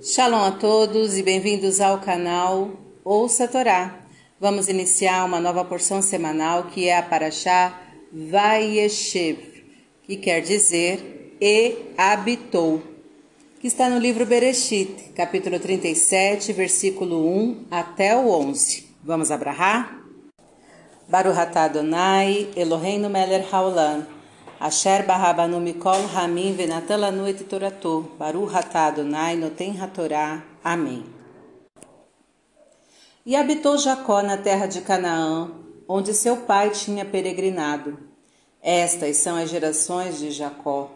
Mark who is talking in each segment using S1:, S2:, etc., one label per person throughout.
S1: Shalom a todos e bem-vindos ao canal Ouça a Torá. Vamos iniciar uma nova porção semanal que é a Paraxá Vayeshev, que quer dizer E habitou, que está no livro Bereshit, capítulo 37, versículo 1 até o 11. Vamos abrahar? Baruch Adonai, Eloheinu melech haolam. Asher barabanu mikol ramin venatan lanu et toratou. Baruch atah Adonai noten hatorá. Amém. E habitou Jacó na terra de Canaã, onde seu pai tinha peregrinado. Estas são as gerações de Jacó.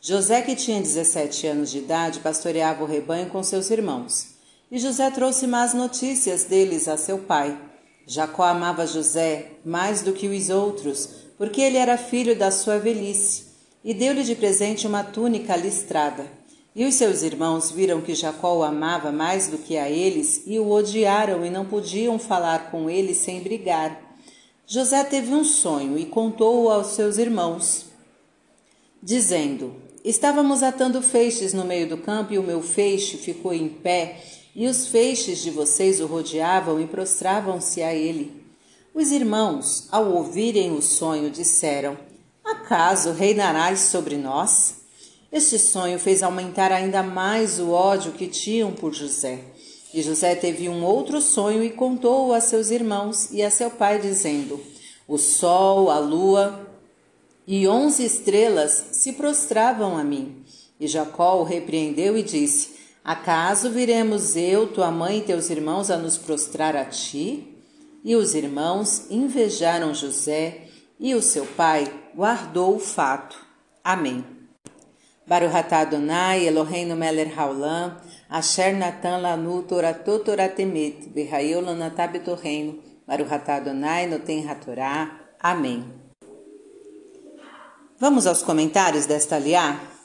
S1: José, que tinha 17 anos de idade, pastoreava o rebanho com seus irmãos. E José trouxe más notícias deles a seu pai. Jacó amava José mais do que os outros, porque ele era filho da sua velhice, e deu-lhe de presente uma túnica listrada. E os seus irmãos viram que Jacó o amava mais do que a eles e o odiaram e não podiam falar com ele sem brigar. José teve um sonho e contou-o aos seus irmãos, dizendo: Estávamos atando feixes no meio do campo e o meu feixe ficou em pé, e os feixes de vocês o rodeavam e prostravam-se a ele. Os irmãos, ao ouvirem o sonho, disseram: Acaso reinarás sobre nós? Este sonho fez aumentar ainda mais o ódio que tinham por José. E José teve um outro sonho e contou-o a seus irmãos e a seu pai, dizendo: O sol, a lua e onze estrelas se prostravam a mim. E Jacó o repreendeu e disse: Acaso viremos eu, tua mãe e teus irmãos a nos prostrar a ti? E os irmãos invejaram José, e o seu pai guardou o fato. Amém. Baruch atah Adonai Eloheinu melech haolam, asher natan lanu toratot toratemet, v'hayeu lanatah betorreino, Baruch atah Adonai noten hatorá. Amém. Vamos aos comentários desta aliá?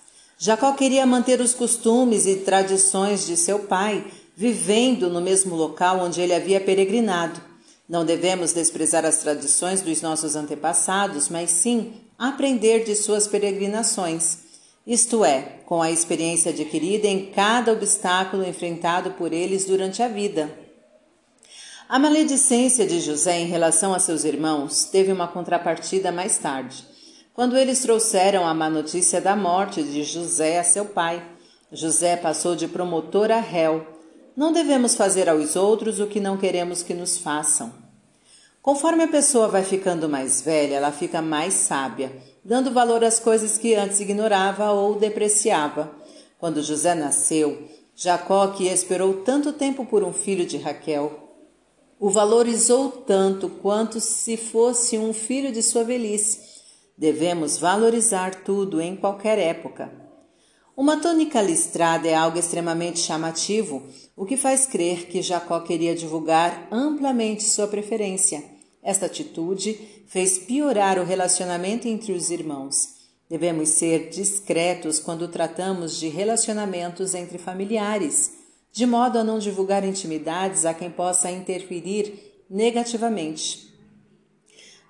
S1: Jacó queria manter os costumes e tradições de seu pai, vivendo no mesmo local onde ele havia peregrinado. Não devemos desprezar as tradições dos nossos antepassados, mas sim aprender de suas peregrinações, isto é, com a experiência adquirida em cada obstáculo enfrentado por eles durante a vida. A maledicência de José em relação a seus irmãos teve uma contrapartida mais tarde, quando eles trouxeram a má notícia da morte de José a seu pai. José passou de promotor a réu. Não devemos fazer aos outros o que não queremos que nos façam. Conforme a pessoa vai ficando mais velha, ela fica mais sábia, dando valor às coisas que antes ignorava ou depreciava. Quando José nasceu, Jacó, que esperou tanto tempo por um filho de Raquel, o valorizou tanto quanto se fosse um filho de sua velhice. Devemos valorizar tudo em qualquer época. Uma túnica listrada é algo extremamente chamativo, o que faz crer que Jacó queria divulgar amplamente sua preferência. Esta atitude fez piorar o relacionamento entre os irmãos. Devemos ser discretos quando tratamos de relacionamentos entre familiares, de modo a não divulgar intimidades a quem possa interferir negativamente.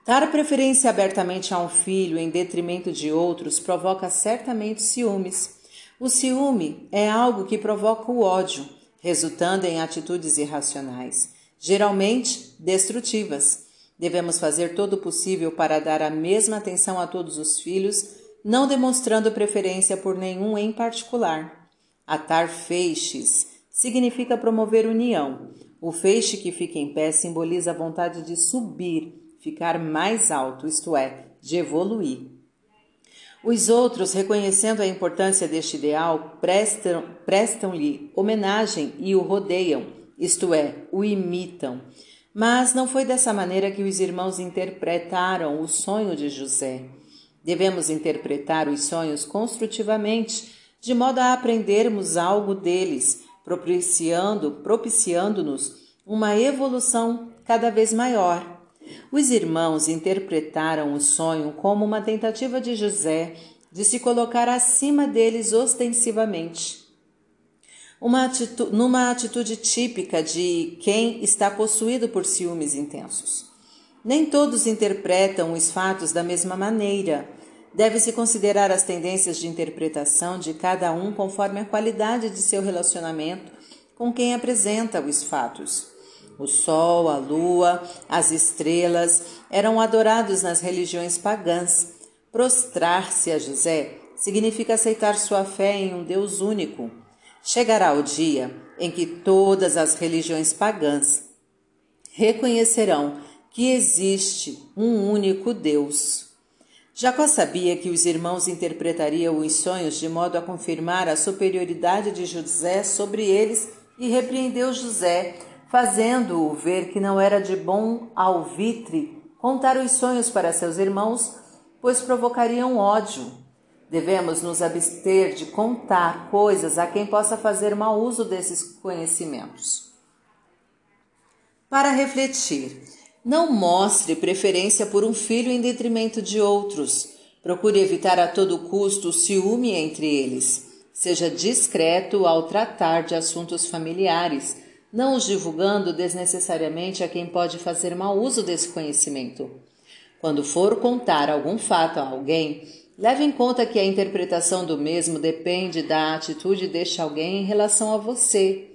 S1: Dar preferência abertamente a um filho em detrimento de outros provoca certamente ciúmes. O ciúme é algo que provoca o ódio, resultando em atitudes irracionais, geralmente destrutivas. Devemos fazer todo o possível para dar a mesma atenção a todos os filhos, não demonstrando preferência por nenhum em particular. Atar feixes significa promover união. O feixe que fica em pé simboliza a vontade de subir, ficar mais alto, isto é, de evoluir. Os outros, reconhecendo a importância deste ideal, prestam-lhe prestam homenagem e o rodeiam, isto é, o imitam. Mas não foi dessa maneira que os irmãos interpretaram o sonho de José. Devemos interpretar os sonhos construtivamente, de modo a aprendermos algo deles, propiciando, propiciando-nos uma evolução cada vez maior. Os irmãos interpretaram o sonho como uma tentativa de José de se colocar acima deles ostensivamente uma numa atitude típica de quem está possuído por ciúmes intensos. Nem todos interpretam os fatos da mesma maneira. Deve-se considerar as tendências de interpretação de cada um conforme a qualidade de seu relacionamento com quem apresenta os fatos. O sol, a lua, as estrelas eram adorados nas religiões pagãs. Prostrar-se a José significa aceitar sua fé em um Deus único. Chegará o dia em que todas as religiões pagãs reconhecerão que existe um único Deus. Jacó sabia que os irmãos interpretariam os sonhos de modo a confirmar a superioridade de José sobre eles e repreendeu José, fazendo-o ver que não era de bom alvitre contar os sonhos para seus irmãos, pois provocariam ódio. Devemos nos abster de contar coisas a quem possa fazer mau uso desses conhecimentos. Para refletir, não mostre preferência por um filho em detrimento de outros. Procure evitar a todo custo o ciúme entre eles. Seja discreto ao tratar de assuntos familiares, não os divulgando desnecessariamente a quem pode fazer mau uso desse conhecimento. Quando for contar algum fato a alguém, leve em conta que a interpretação do mesmo depende da atitude deste alguém em relação a você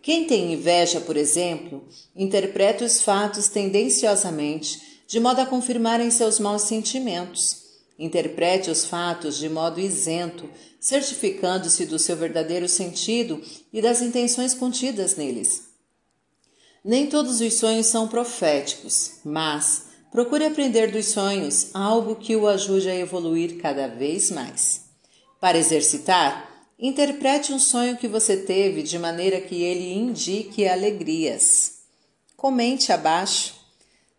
S1: quem tem inveja, por exemplo, interpreta os fatos tendenciosamente, de modo a confirmarem seus maus sentimentos. Interprete os fatos de modo isento, certificando-se do seu verdadeiro sentido e das intenções contidas neles. Nem todos os sonhos são proféticos, mas procure aprender dos sonhos algo que o ajude a evoluir cada vez mais. Para exercitar, Interprete um sonho que você teve de maneira que ele indique alegrias. Comente abaixo.